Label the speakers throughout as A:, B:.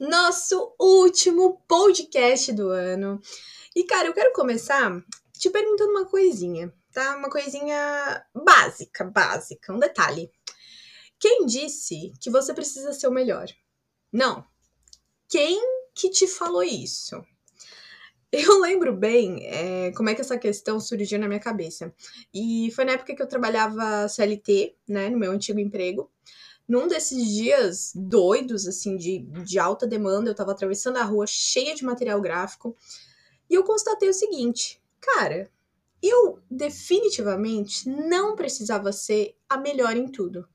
A: nosso último podcast do ano. E, cara, eu quero começar te perguntando uma coisinha, tá? Uma coisinha básica, básica, um detalhe. Quem disse que você precisa ser o melhor? Não. Quem que te falou isso? Eu lembro bem é, como é que essa questão surgiu na minha cabeça. E foi na época que eu trabalhava CLT, né, no meu antigo emprego. Num desses dias doidos, assim, de, de alta demanda, eu tava atravessando a rua cheia de material gráfico e eu constatei o seguinte: cara, eu definitivamente não precisava ser a melhor em tudo.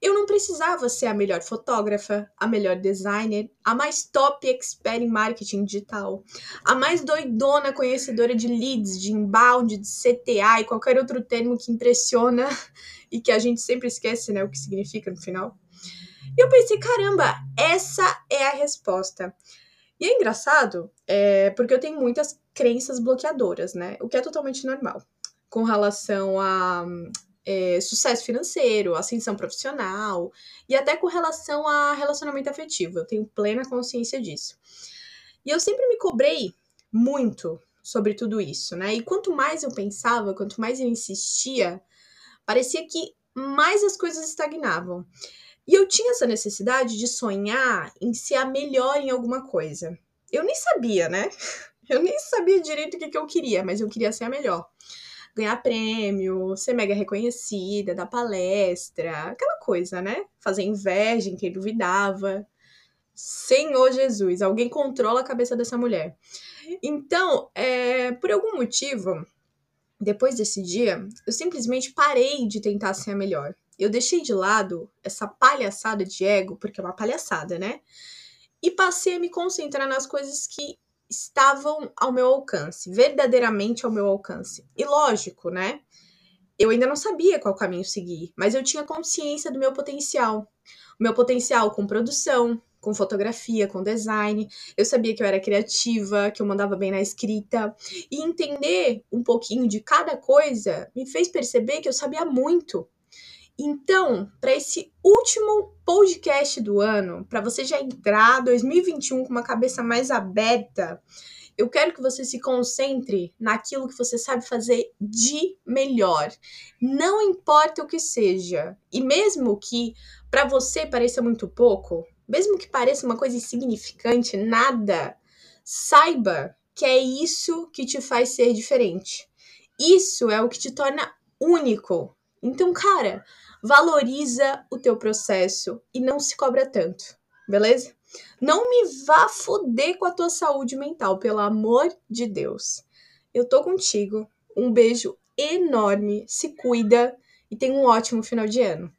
A: Eu não precisava ser a melhor fotógrafa, a melhor designer, a mais top expert em marketing digital, a mais doidona conhecedora de leads, de inbound, de CTA e qualquer outro termo que impressiona e que a gente sempre esquece, né, o que significa no final. E eu pensei, caramba, essa é a resposta. E é engraçado, é, porque eu tenho muitas crenças bloqueadoras, né? O que é totalmente normal com relação a é, sucesso financeiro, ascensão profissional e até com relação a relacionamento afetivo. Eu tenho plena consciência disso. E eu sempre me cobrei muito sobre tudo isso, né? E quanto mais eu pensava, quanto mais eu insistia, parecia que mais as coisas estagnavam. E eu tinha essa necessidade de sonhar em ser a melhor em alguma coisa. Eu nem sabia, né? Eu nem sabia direito o que, que eu queria, mas eu queria ser a melhor ganhar prêmio, ser mega reconhecida, dar palestra, aquela coisa, né? Fazer inveja em quem duvidava. Senhor Jesus, alguém controla a cabeça dessa mulher. Então, é, por algum motivo, depois desse dia, eu simplesmente parei de tentar ser a melhor. Eu deixei de lado essa palhaçada de ego, porque é uma palhaçada, né? E passei a me concentrar nas coisas que estavam ao meu alcance, verdadeiramente ao meu alcance. E lógico, né? Eu ainda não sabia qual caminho seguir, mas eu tinha consciência do meu potencial. O meu potencial com produção, com fotografia, com design. Eu sabia que eu era criativa, que eu mandava bem na escrita. E entender um pouquinho de cada coisa me fez perceber que eu sabia muito então, para esse último podcast do ano, para você já entrar 2021 com uma cabeça mais aberta, eu quero que você se concentre naquilo que você sabe fazer de melhor. Não importa o que seja. E mesmo que para você pareça muito pouco, mesmo que pareça uma coisa insignificante, nada, saiba que é isso que te faz ser diferente. Isso é o que te torna único. Então, cara, valoriza o teu processo e não se cobra tanto, beleza? Não me vá foder com a tua saúde mental, pelo amor de Deus. Eu tô contigo. Um beijo enorme, se cuida e tenha um ótimo final de ano.